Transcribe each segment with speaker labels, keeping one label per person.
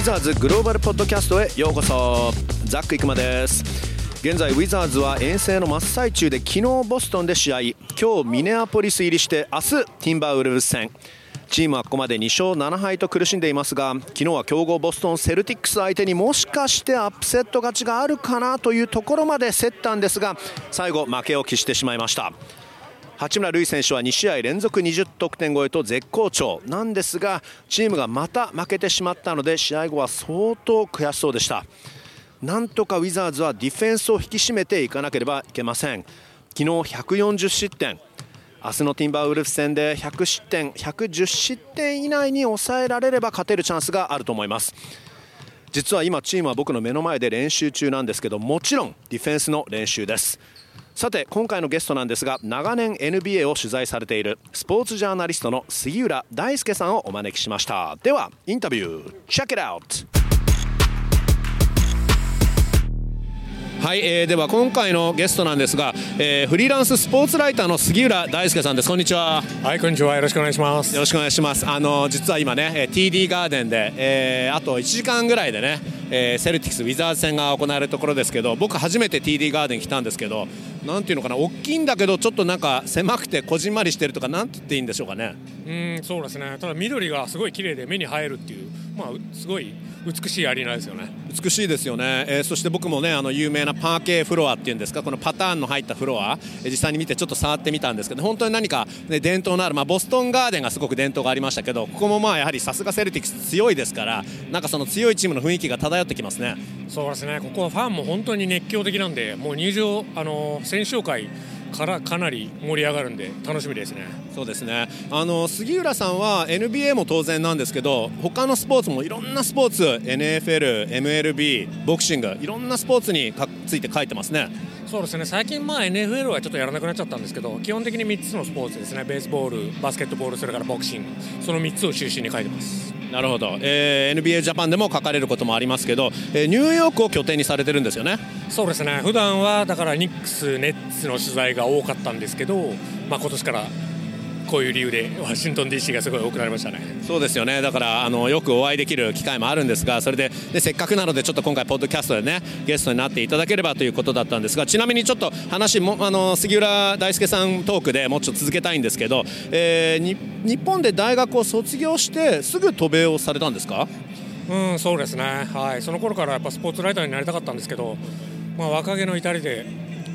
Speaker 1: ィザーズグローバルポッドキャストへようこそ。ザック生馬で。す現在ウィザーズは遠征の真っ最中で昨日ボストンで試合。今日ミネアポリス入りして明日ティンバーウルブス戦。チームはここまで2勝7敗と苦しんでいますが昨日は強豪ボストンセルティックス相手にもしかしてアップセット勝ちがあるかなというところまで競ったんですが最後負けを喫してしまいました。八村塁選手は2試合連続20得点超えと絶好調。なんですがチームがまた負けてしまったので試合後は相当悔しそうでした。なんとかウィザーズはディフェンスを引き締めていかなければいけません。昨日140失点。明日のティンバーウルフ戦で100失点110失点以内に抑えられれば勝てるチャンスがあると思います。実は今チームは僕の目の前で練習中なんですけどもちろんディフェンスの練習です。さて今回のゲストなんですが長年 NBA を取材されているスポーツジャーナリストの杉浦大輔さんをお招きしました。ではインタビューチェックトはい、えー、では今回のゲストなんですが、えー、フリーランススポーツライターの杉浦大介さんです。こんにちは。
Speaker 2: はいこんにちは。よろしくお願いします。
Speaker 1: よろしくお願いします。あの実は今ね TD ガーデンで、えー、あと1時間ぐらいでね、えー、セルティクスウィザーズ戦が行われるところですけど僕初めて TD ガーデン来たんですけどなんていうのかな大きいんだけどちょっとなんか狭くてこじんまりしてるとかなんて言っていいんでしょうかね。
Speaker 2: うんそうですね。ただ緑がすごい綺麗で目に映えるっていう。まあすごい美しいアリーナですよね。
Speaker 1: 美しいですよね、えー、そして僕もねあの有名なパーケーフロアっていうんですかこのパターンの入ったフロア、えー、実際に見てちょっと触ってみたんですけど本当に何か、ね、伝統のある、まあ、ボストンガーデンがすごく伝統がありましたけどここもまあやはりさすがセルティックス強いですからなんかその強いチームの雰囲気が漂ってきますね。
Speaker 2: そうですね。ここはファンも本当に熱狂的なんでもう入場あの選手紹介からかなり盛り上がるんで楽しみですね。
Speaker 1: そうですね。あの杉浦さんは NBA も当然なんですけど他のスポーツもいろんなスポーツ NFL、MLB、ボクシングいろんなスポーツについて書いてますね。
Speaker 2: そうですね。最近、まあ、NFL はちょっとやらなくなっちゃったんですけど基本的に3つのスポーツですね。ベースボール、バスケットボールそれからボクシングその3つを中心に書いてます
Speaker 1: なるほど、えー、NBA ジャパンでも書かれることもありますけど、えー、ニューヨークを拠点にされてるんですよね？
Speaker 2: そうですね。普段はだからニックス、ネッツの取材が多かったんですけど、まあ今年からこういう理由でワシントン DC がすごい多くなりましたね。
Speaker 1: そうですよね。だからあのよくお会いできる機会もあるんですがそれででせっかくなのでちょっと今回ポッドキャストでねゲストになっていただければということだったんですがちなみにちょっと話もあの杉浦大輔さんトークでもうちょっと続けたいんですけど、えー、日本で大学を卒業してすぐ渡米をされたんですか？
Speaker 2: うんそうですね。はい。その頃からやっぱスポーツライターになりたかったんですけどまあ若気の至りで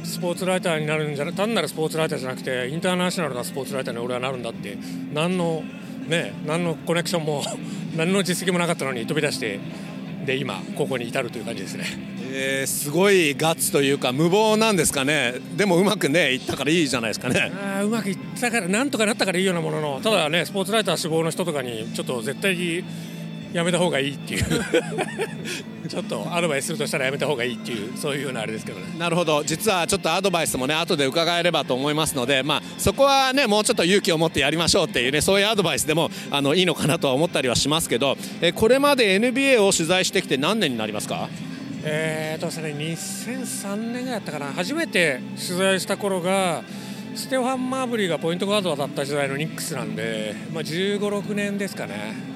Speaker 2: スポーツライターになるんじゃ単なるスポーツライターじゃなくてインターナショナルなスポーツライターに俺はなるんだって何のね何のコネクションも 何の実績もなかったのに飛び出してで今ここに至るという感じですね。
Speaker 1: えー、すごいガッツというか無謀なんですかねでもうまくねいったからいいじゃないですかね
Speaker 2: あうまくいったからなんとかなったからいいようなもののただねスポーツライター志望の人とかにちょっと絶対やめた方がいいっていう。ちょっとアドバイスするとしたらやめた方がいいっていうそういうようなあれですけどね。
Speaker 1: なるほど。実はちょっとアドバイスもね後で伺えればと思いますので、まあ、そこはねもうちょっと勇気を持ってやりましょうっていうねそういうアドバイスでもあのいいのかなとは思ったりはしますけどえこれまで NBA を取材してきて何年になりますか？
Speaker 2: えーとですね2003年ぐらいやったかな。初めて取材した頃がステファン・マーブリーがポイントガードだった時代のニックスなんで、まあ、1 5 6年ですかね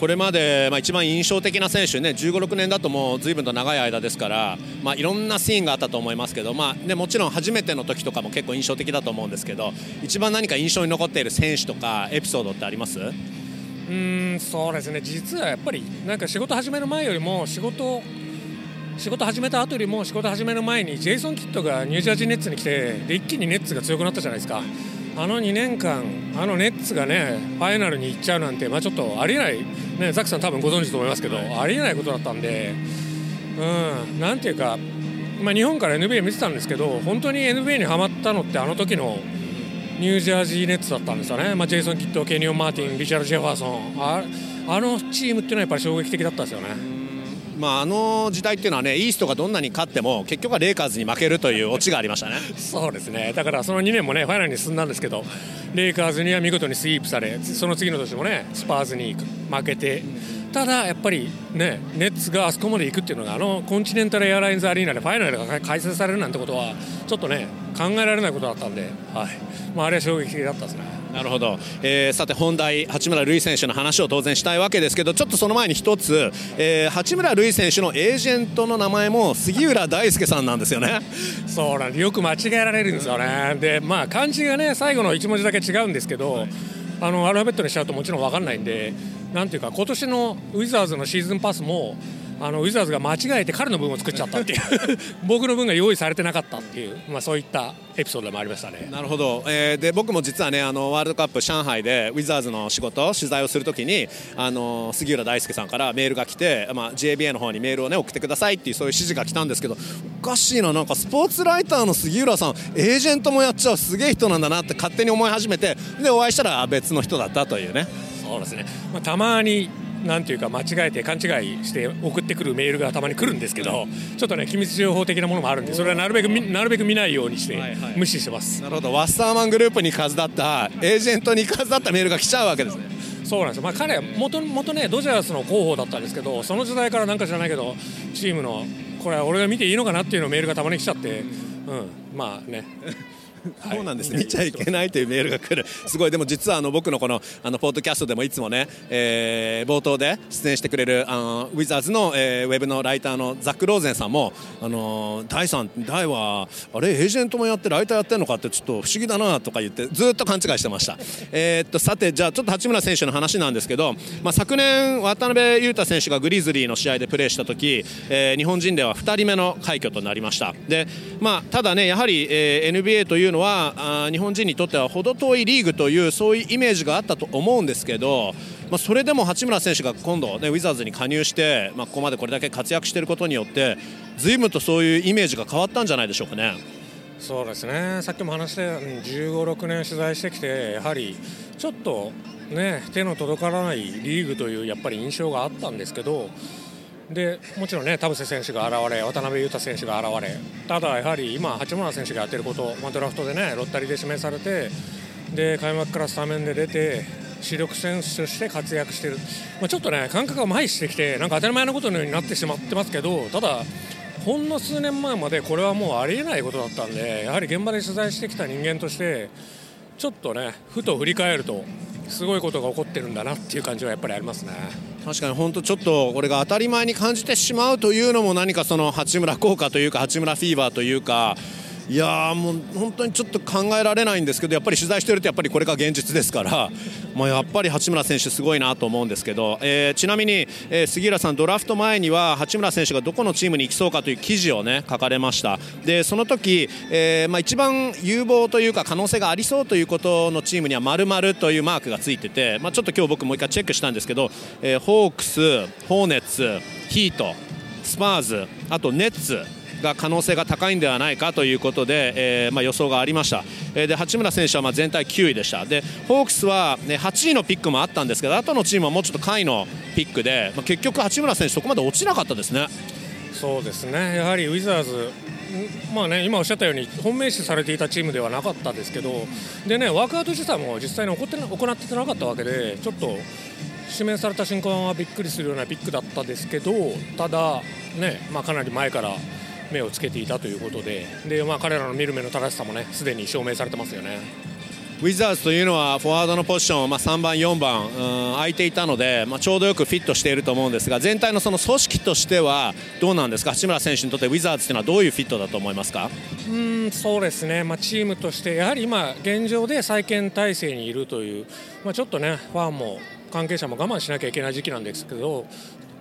Speaker 1: これまで、まあ、一番印象的な選手ね15、6年だともう随分と長い間ですから、まあ、いろんなシーンがあったと思いますけど、まあね、もちろん初めての時とかも結構印象的だと思うんですけど一番何か印象に残っている選手とかエピソードってあります？
Speaker 2: うんそうですね実はやっぱりなんか仕事始める前よりも仕事仕事始めた後よりも仕事始める前にジェイソン・キッドがニュージャージーネッツに来てで一気にネッツが強くなったじゃないですか。あの2年間、あのネッツがねファイナルに行っちゃうなんて、まあ、ちょっとありえない、ね、ザックさん、多分ご存知と思いますけど、ありえないことだったんで、うん、なんていうか、まあ、日本から NBA 見てたんですけど、本当に NBA にはまったのって、あの時のニュージャージーネッツだったんですよね、まあ、ジェイソン・キッド、ケニオン・マーティン、リチャード・ジェファーソン、ああのチームっていうのはやっぱり衝撃的だったんですよね。
Speaker 1: まあ、あの時代っていうのはねイーストがどんなに勝っても結局はレイカーズに負けるというオチがありましたね
Speaker 2: そうですねだからその2年もねファイナルに進んだんですけどレイカーズには見事にスイープされその次の年もねスパーズに負けて。ただやっぱりねネッツがあそこまで行くっていうのがあのコンチネンタルエアラインズアリーナでファイナルが開催されるなんてことはちょっとね考えられないことだったんで、はい。まあ、あれは衝撃的だったですね。
Speaker 1: なるほど、えー、さて本題、八村塁選手の話を当然したいわけですけどちょっとその前に一つ、えー、八村塁選手のエージェントの名前も杉浦大輔さんなんですよね。
Speaker 2: そうなんでよく間違えられるんですよね、でまあ漢字がね最後の1文字だけ違うんですけど、はい、あのアルファベットにしちゃうともちろん分かんないんでなんていうか今年のウィザーズのシーズンパスもあのウィザーズが間違えて彼の分を作っちゃったっていう。僕の分が用意されてなかったっていう、まあ、そういったエピソードもありましたね。
Speaker 1: なるほど、えー、で僕も実はねあのワールドカップ上海でウィザーズの仕事取材をするときにあの杉浦大輔さんからメールが来て、まあ、JBA の方にメールを、ね、送ってくださいっていうそういう指示が来たんですけどおかしいな。なんかスポーツライターの杉浦さんエージェントもやっちゃう。すげえ人なんだなって勝手に思い始めてでお会いしたら別の人だったというね。
Speaker 2: そうですね、まあ、たまになんていうか間違えて勘違いして送ってくるメールがたまに来るんですけどちょっとね機密情報的なものもあるんでそれはなるべくなるべく見ないようにして無視してます、
Speaker 1: はいはい、なるほど。ワッサーマングループに数だったエージェントに数だったメールが来ちゃうわけですね。
Speaker 2: そうなんです。よ、まあ、彼はもともとねドジャースの広報だったんですけどその時代からなんか知らないけどチームのこれは俺が見ていいのかなっていうのメールがたまに来ちゃって、うん、まあね
Speaker 1: そうなんですね、見ちゃいけないというメールが来る、すごい、でも実はあの僕のこのあのポッドキャストでもいつもね、えー、冒頭で出演してくれるあのウィザーズの、えー、ウェブのライターのザック・ローゼンさんも、あの大さん、大は、あれ、エージェントもやって、ライターやってるのかって、ちょっと不思議だなとか言って、ずっと勘違いしてました。えー、っとさて、じゃあ、ちょっと八村選手の話なんですけど、まあ、昨年、渡辺裕太選手がグリズリーの試合でプレーしたとき、えー、日本人では2人目の快挙となりました。でまあ、ただね、やはり、えー、NBA というのはあ日本人にとっては程遠いリーグというそういうイメージがあったと思うんですけど、まあ、それでも八村選手が今度、ね、ウィザーズに加入して、まあ、ここまでこれだけ活躍していることによって随分とそういうイメージが変わったんじゃないでしょうかね。
Speaker 2: そうですねさっきも話したように15、6年取材してきてやはりちょっと、ね、手の届からないリーグというやっぱり印象があったんですけどでもちろんね田臥選手が現れ渡辺裕太選手が現れただやはり今八村選手がやってること、まあ、ドラフトでねロッタリーで指名されてで開幕からスタメンで出て主力選手として活躍してる、まあ、ちょっとね感覚が麻痺してきてなんか当たり前のことのようになってしまってますけどただほんの数年前までこれはもうありえないことだったんでやはり現場で取材してきた人間としてちょっとねふと振り返るとすごいことが起こってるんだなっていう感じはやっぱりありますね。
Speaker 1: 確かに本当ちょっとこれが当たり前に感じてしまうというのも何かその八村効果というか八村フィーバーというかいやもう本当にちょっと考えられないんですけどやっぱり取材してるとやっぱりこれが現実ですから、まあ、やっぱり八村選手すごいなと思うんですけど、えー、ちなみに、えー、杉浦さんドラフト前には八村選手がどこのチームに行きそうかという記事をね書かれました。でその時、えーまあ、一番有望というか可能性がありそうということのチームには丸々というマークがついてて、まあ、ちょっと今日僕もう一回チェックしたんですけど、えー、ホークス、ホーネッツヒートスパーズあとネッツが可能性が高いんではないかということで、えーまあ、予想がありました、えー、で八村選手はまあ全体9位でした。でホークスは、ね、8位のピックもあったんですけど後のチームはもうちょっと下位のピックで、まあ、結局八村選手そこまで落ちなかったですね。
Speaker 2: そうですね。やはりウィザーズまあね、今おっしゃったように本命視されていたチームではなかったですけどで、ね、ワークアウト自体も実際に行って行ってなかったわけでちょっと指名された瞬間はびっくりするようなピックだったですけどただ、ねまあ、かなり前から目をつけていたということでで、まあ、彼らの見る目の正しさもねすでに証明されてますよね。
Speaker 1: ウィザーズというのはフォワードのポジション、まあ、3番、4番、うん、空いていたので、まあ、ちょうどよくフィットしていると思うんですが全体のその組織としてはどうなんですか？八村選手にとってウィザーズというのはどういうフィットだと思いますか？
Speaker 2: うんそうですね、まあ、チームとしてやはり今、現状で再建体制にいるという、まあ、ちょっとねファンも関係者も我慢しなきゃいけない時期なんですけど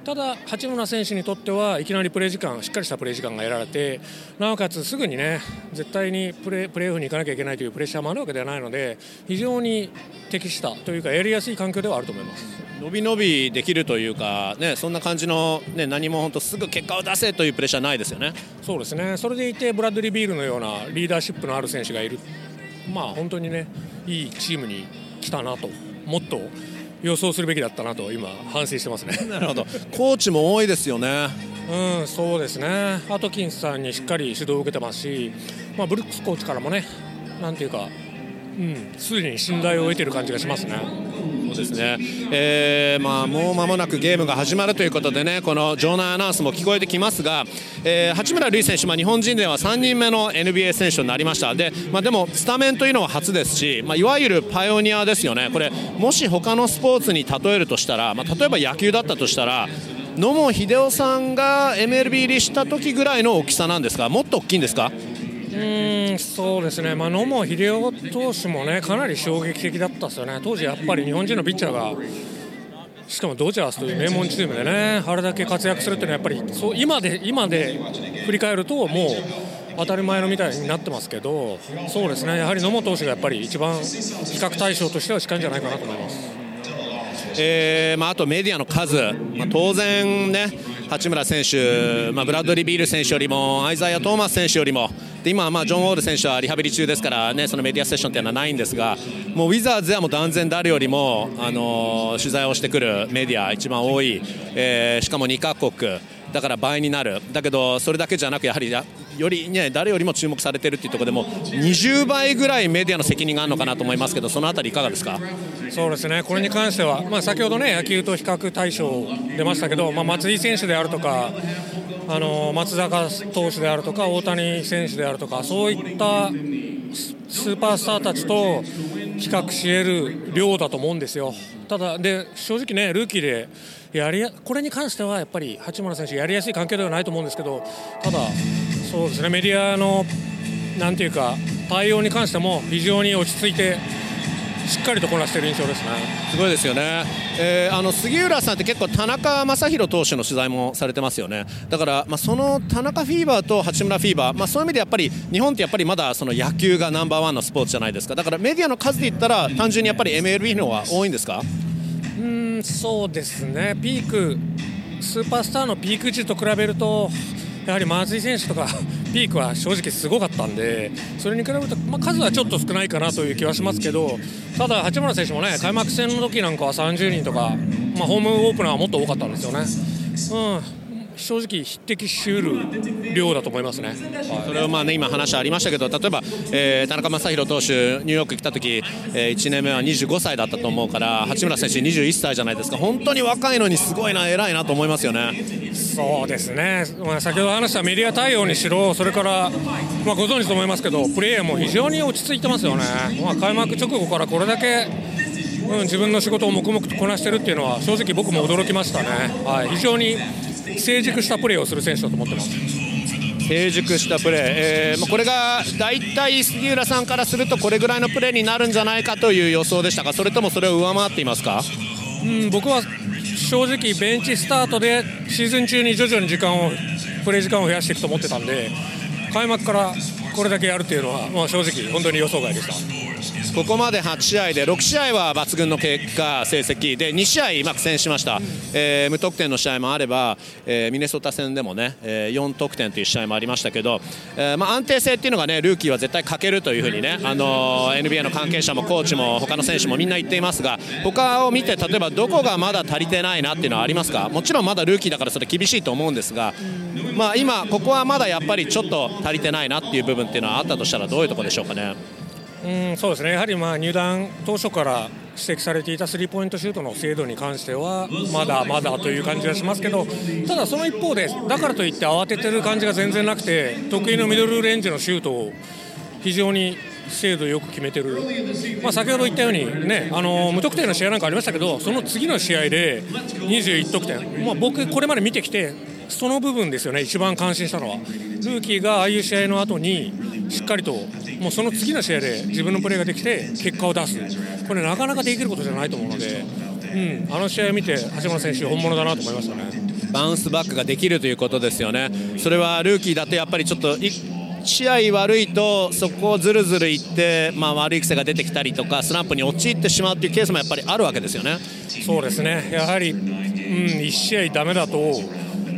Speaker 2: ただ、八村選手にとってはいきなりプレー時間しっかりしたプレー時間が得られてなおかつすぐにね絶対にプレープレーオフに行かなきゃいけないというプレッシャーもあるわけではないので非常に適したというかやりやすい環境ではあると思います。
Speaker 1: 伸び伸びできるというか、ね、そんな感じの、ね、何も本当すぐ結果を出せというプレッシャーないですよね。
Speaker 2: そうですねそれでいてブラッドリー・ビールのようなリーダーシップのある選手がいる、まあ、本当にねいいチームに来たなともっと予想するべきだったなと今反省してますね。
Speaker 1: なるほど。コーチも多いですよね。
Speaker 2: うんそうですね。アトキンスさんにしっかり指導を受けてますし、まあ、ブルックスコーチからもねなんていうかうんすでに信頼を得てる感じがしますね
Speaker 1: ですね、えーまあ、もう間もなくゲームが始まるということでねこの場内アナウンスも聞こえてきますが、えー、八村塁選手、ま、日本人では3人目の NBA 選手となりました。で,、まあ、でもスタメンというのは初ですし、まあ、いわゆるパイオニアですよね。これもし他のスポーツに例えるとしたら、まあ、例えば野球だったとしたら野茂英雄さんが MLB 入りした時ぐらいの大きさなんですかもっと大きいんですか？
Speaker 2: うん。そうですね、まあ、野茂英雄投手もねかなり衝撃的だったですよね、当時やっぱり日本人のピッチャーが、しかもドジャースという名門チームでね、あれだけ活躍するっていうのは、やっぱりそう今で今で振り返ると、もう当たり前のみたいになってますけど、そうですね、やはり野茂投手がやっぱり一番比較対象としては近いんじゃないかなと思います。
Speaker 1: えーまあ、あとメディアの数、まあ、当然ね、八村選手、まあ、ブラッドリー・ビール選手よりもアイザイア・トーマス選手よりも。で今まジョン・ウォール選手はリハビリ中ですから、ね、そのメディアセッションというのはないんですがもうウィザーズではもう断然誰よりも、あの取材をしてくるメディア一番多い、えー、しかも2カ国。だから倍になる。だけどそれだけじゃなくやはりより、ね、誰よりも注目されているというところでも20倍ぐらいメディアの責任があるのかなと思いますけどそのあたりいかがですか？
Speaker 2: そうですねこれに関しては、まあ、先ほどね野球と比較対象出ましたけど、まあ、松井選手であるとかあの松坂投手であるとか大谷選手であるとかそういったスーパースターたちと比較し得る量だと思うんですよ。ただで正直ねルーキーでやりこれに関してはやっぱり八村選手やりやすい環境ではないと思うんですけどただそうですね。メディアのなんていうか対応に関しても非常に落ち着いてしっかりとこなしている印象ですね。
Speaker 1: すごいですよね、えー、あの杉浦さんって結構田中将大投手の取材もされてますよね。だから、まあ、その田中フィーバーと八村フィーバー、まあ、そういう意味でやっぱり日本ってやっぱりまだその野球がナンバーワンのスポーツじゃないですか。だからメディアの数で言ったら単純にやっぱり MLB の方が多いんですか？
Speaker 2: うんそうですね。ピークスーパースターのピーク時と比べるとやはり松井選手とか ピークは正直すごかったんでそれに比べると、まあ、数はちょっと少ないかなという気はしますけどただ八村選手もね開幕戦の時なんかは30人とか、まあ、ホームオープナーはもっと多かったんですよね。うん正直匹敵しうる量だと思いますね、
Speaker 1: それはまあね今話ありましたけど例えば、えー、田中将大投手ニューヨーク来た時、えー、1年目は25歳だったと思うから八村選手21歳じゃないですか。本当に若いのにすごいな偉いなと思いますよね。
Speaker 2: そうですね、まあ、先ほど話したメディア対応にしろそれから、まあ、ご存知と思いますけどプレーヤーも非常に落ち着いてますよね、まあ、開幕直後からこれだけうん、自分の仕事を黙々とこなしてるっていうのは正直僕も驚きましたね、はい、非常に成熟したプレーをする選手だと思ってます。
Speaker 1: 成熟したプレー、えー、これが大体杉浦さんからするとこれぐらいのプレーになるんじゃないかという予想でしたか？それともそれを上回っていますか、
Speaker 2: うん、僕は正直ベンチスタートでシーズン中に徐々に時間をプレー時間を増やしていくと思ってたんで開幕からこれだけやるというのは、まあ、正直本当に予想外でした。
Speaker 1: ここまで8試合で6試合は抜群の結果、成績。で2試合、苦戦しました、えー、無得点の試合もあれば、えー、ミネソタ戦でもね、えー、4得点という試合もありましたけど、えまあ、安定性っていうのがねルーキーは絶対欠けるというふうにね、あの、NBA の関係者もコーチも他の選手もみんな言っていますが他を見て例えばどこがまだ足りてないなっていうのはありますか？もちろんまだルーキーだからそれ厳しいと思うんですが、まあ、今、ここはまだやっぱりちょっと足りてないなっていう部分っていうのはあったとしたらどういうところでしょうかね？
Speaker 2: うんそうですね。やはりまあ入団当初から指摘されていたスリーポイントシュートの精度に関してはまだまだという感じがしますけどただその一方でだからといって慌ててる感じが全然なくて得意のミドルレンジのシュートを非常に精度よく決めてる、まあ、先ほど言ったように、ね、あの無得点の試合なんかありましたけどその次の試合で21得点、まあ、僕、これまで見てきてその部分ですよね、一番感心したのは。ルーキーがああいう試合の後にしっかりともうその次の試合で自分のプレーができて結果を出す、これなかなかできることじゃないと思うので、うん、あの試合を見て橋本選手、本物だなと思いましたね。
Speaker 1: バウンスバックができるということですよね、それはルーキーだとやっぱりちょっと試合悪いとそこをずるずるいって、まあ、悪い癖が出てきたりとかスランプに陥ってしまうというケースもやっぱりあるわけですよね。
Speaker 2: そうですね。やはり、うん、1試合だめだと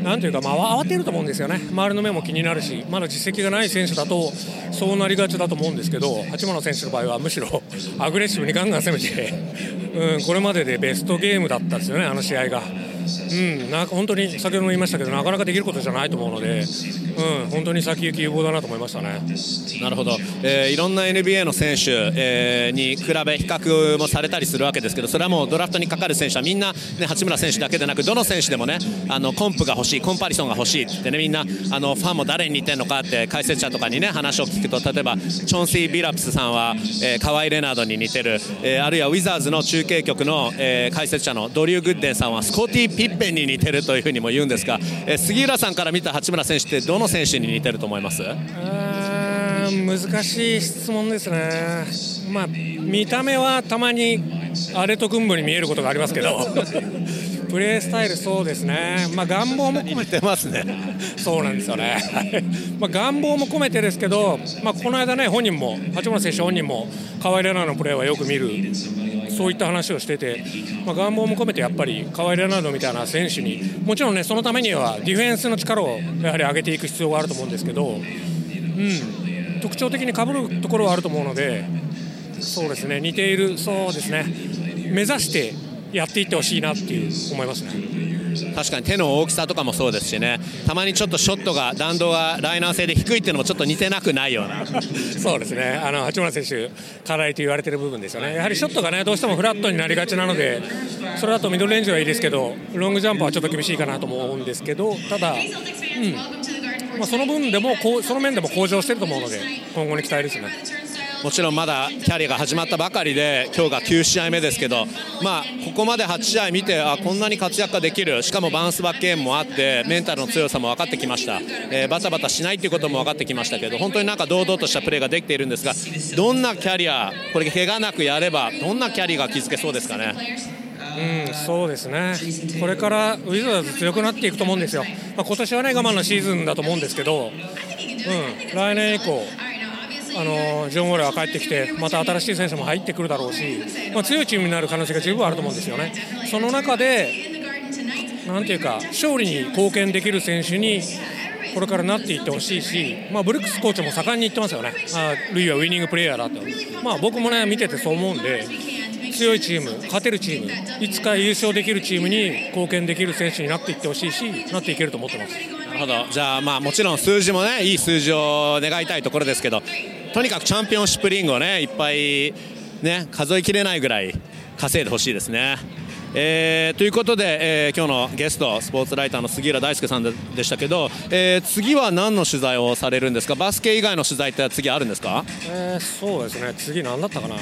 Speaker 2: なんていうか、まあ、慌てると思うんですよね、周りの目も気になるし、まだ実績がない選手だと、そうなりがちだと思うんですけど、八村選手の場合はむしろアグレッシブにガンガン攻めて、うん、これまででベストゲームだったんですよね、あの試合が。うん、なんか本当に先ほども言いましたけどなかなかできることじゃないと思うので、うん、本当に先行き有望だなと思いましたね。
Speaker 1: なるほど、えー、いろんな NBA の選手、えー、に比べ比較もされたりするわけですけどそれはもうドラフトにかかる選手はみんな、ね、八村選手だけでなくどの選手でもねあのコンプが欲しいコンパリソンが欲しいってねみんなあのファンも誰に似てるのかって解説者とかにね話を聞くと例えばチョンシー・ビラプスさんは、えー、カワイ・レナードに似てる、えー、あるいはウィザーズの中継局の、えー、解説者のドリュー・グッデンさんはスコーティー・ピッペンに似てるというふうにも言うんですが、えー、杉浦さんから見た八村選手ってどの選手に似てると思います？
Speaker 2: 難しい質問ですね、まあ、見た目はたまにアレと軍部に見えることがありますけど。プレースタイル、そうですね、まあ、願望も込めてますね、そうなんですよね、まあ、願望も込めてですけど、まあ、この間ね、本人も、八村選手本人も、河合レナーのプレーはよく見る、そういった話をしてて、まあ、願望も込めてやっぱり河合レナードみたいな選手に、もちろんね、そのためにはディフェンスの力をやはり上げていく必要があると思うんですけど、うん、特徴的にかぶるところはあると思うので、そうですね、似ている、そうですね、目指してやっていってほしいなっていう思いますね。
Speaker 1: 確かに手の大きさとかもそうですしね。たまにちょっとショットが弾道がライナー性で低いっていうのもちょっと似てなくないような。
Speaker 2: そうですね。あの八村選手課題と言われている部分ですよね。やはりショットがねどうしてもフラットになりがちなのでそれだとミドルレンジはいいですけどロングジャンプはちょっと厳しいかなと思うんですけどただ、うん。まあ、その分でもその面でも向上していると思うので今後に期待ですね。
Speaker 1: もちろんまだキャリアが始まったばかりで今日が9試合目ですけど、まあ、ここまで8試合見てあこんなに活躍ができるしかもバウンスバックゲームもあってメンタルの強さも分かってきました、えー、バタバタしないということも分かってきましたけど本当になんか堂々としたプレーができているんですがどんなキャリアこれ怪我なくやればどんなキャリアが築けそうですかね？
Speaker 2: うん、そうですね、これからウィザーズ強くなっていくと思うんですよ、まあ、今年はね我慢のシーズンだと思うんですけど、うん、来年以降、あのジョン・ウォーラーが帰ってきてまた新しい選手も入ってくるだろうし、まあ、強いチームになる可能性が十分あると思うんですよね。その中でなんていうか勝利に貢献できる選手にこれからなっていってほしいし、まあ、ブルックスコーチも盛んに言ってますよね、あルイはウイニングプレーヤーだと、まあ、僕もね見ててそう思うんで強いチーム勝てるチームいつか優勝できるチームに貢献できる選手になっていってほしいしなっていけると思ってます。
Speaker 1: なるほどじゃあまあもちろん数字もねいい数字を願いたいところですけどとにかくチャンピオンシップリングをねいっぱいね数えきれないぐらい稼いでほしいですね。えー、ということで、えー、今日のゲストスポーツライターの杉浦大輔さんででしたけど、えー、次は何の取材をされるんですか？バスケ以外の取材って次あるんですか、
Speaker 2: えー、そうですね。次何だったかな？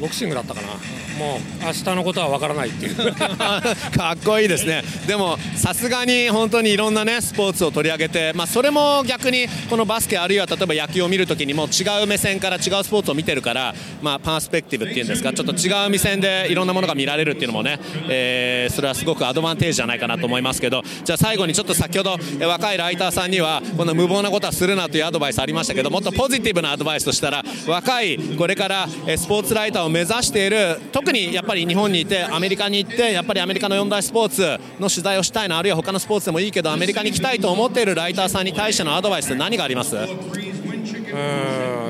Speaker 2: ボクシングだったかな？もう明日のことは分からないっていう。
Speaker 1: かっこいいですね。でもさすがに本当にいろんなねスポーツを取り上げて、まあ、それも逆にこのバスケあるいは例えば野球を見るときにも違う目線から違うスポーツを見てるから、まあ、パースペクティブっていうんですか？ちょっと違う目線でいろんなものが見られるっていうのもね、えー、えそれはすごくアドバンテージじゃないかなと思いますけどじゃあ最後にちょっと先ほど若いライターさんにはこの無謀なことはするなというアドバイスありましたけどもっとポジティブなアドバイスとしたら若いこれからスポーツライターを目指している特にやっぱり日本にいてアメリカに行ってやっぱりアメリカの四大スポーツの取材をしたいなあるいは他のスポーツでもいいけどアメリカに行きたいと思っているライターさんに対してのアドバイスって何があります？う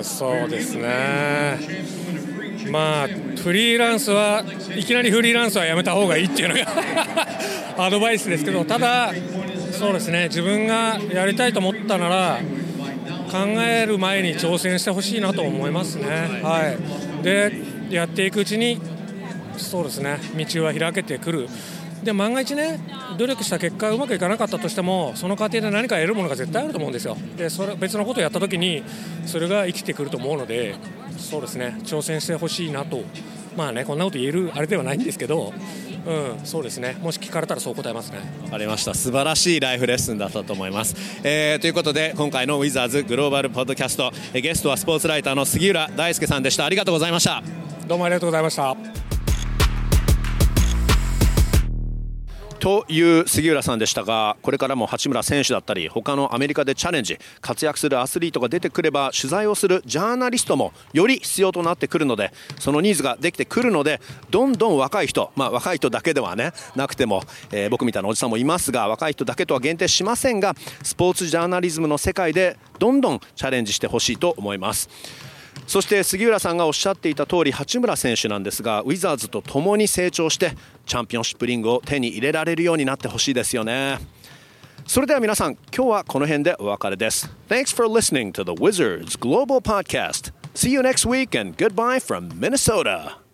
Speaker 1: ん
Speaker 2: そうですね。まあフリーランスはいきなりフリーランスはやめた方がいいっていうのが アドバイスですけどただそうですね自分がやりたいと思ったなら考える前に挑戦してほしいなと思いますね。はい、でやっていくうちにそうですね道は開けてくる。で万が一ね努力した結果うまくいかなかったとしてもその過程で何か得るものが絶対あると思うんですよでそれ別のことをやった時にそれが生きてくると思うのでそうですね挑戦してほしいなとまあねこんなこと言えるあれではないんですけどうん、そうですね。もし聞かれたらそう答えますね。
Speaker 1: わかりました。素晴らしいライフレッスンだったと思います。えー、ということで今回のウィザーズグローバルポッドキャストゲストはスポーツライターの杉浦大輔さんでした。ありがとうございました。
Speaker 2: どうもありがとうございました。
Speaker 1: という杉浦さんでしたがこれからも八村選手だったり他のアメリカでチャレンジ活躍するアスリートが出てくれば取材をするジャーナリストもより必要となってくるのでそのニーズができてくるのでどんどん若い人、まあ、若い人だけでは、ね、なくても、えー、僕みたいなおじさんもいますが若い人だけとは限定しませんがスポーツジャーナリズムの世界でどんどんチャレンジしてほしいと思います。そして杉浦さんがおっしゃっていた通り八村選手なんですがウィザーズと共に成長してチャンピオンシップリングを手に入れられるようになってほしいですよね。それでは皆さん今日はこの辺でお別れです。Thanks for listening to the Wizards Global Podcast. See you next week and goodbye from Minnesota.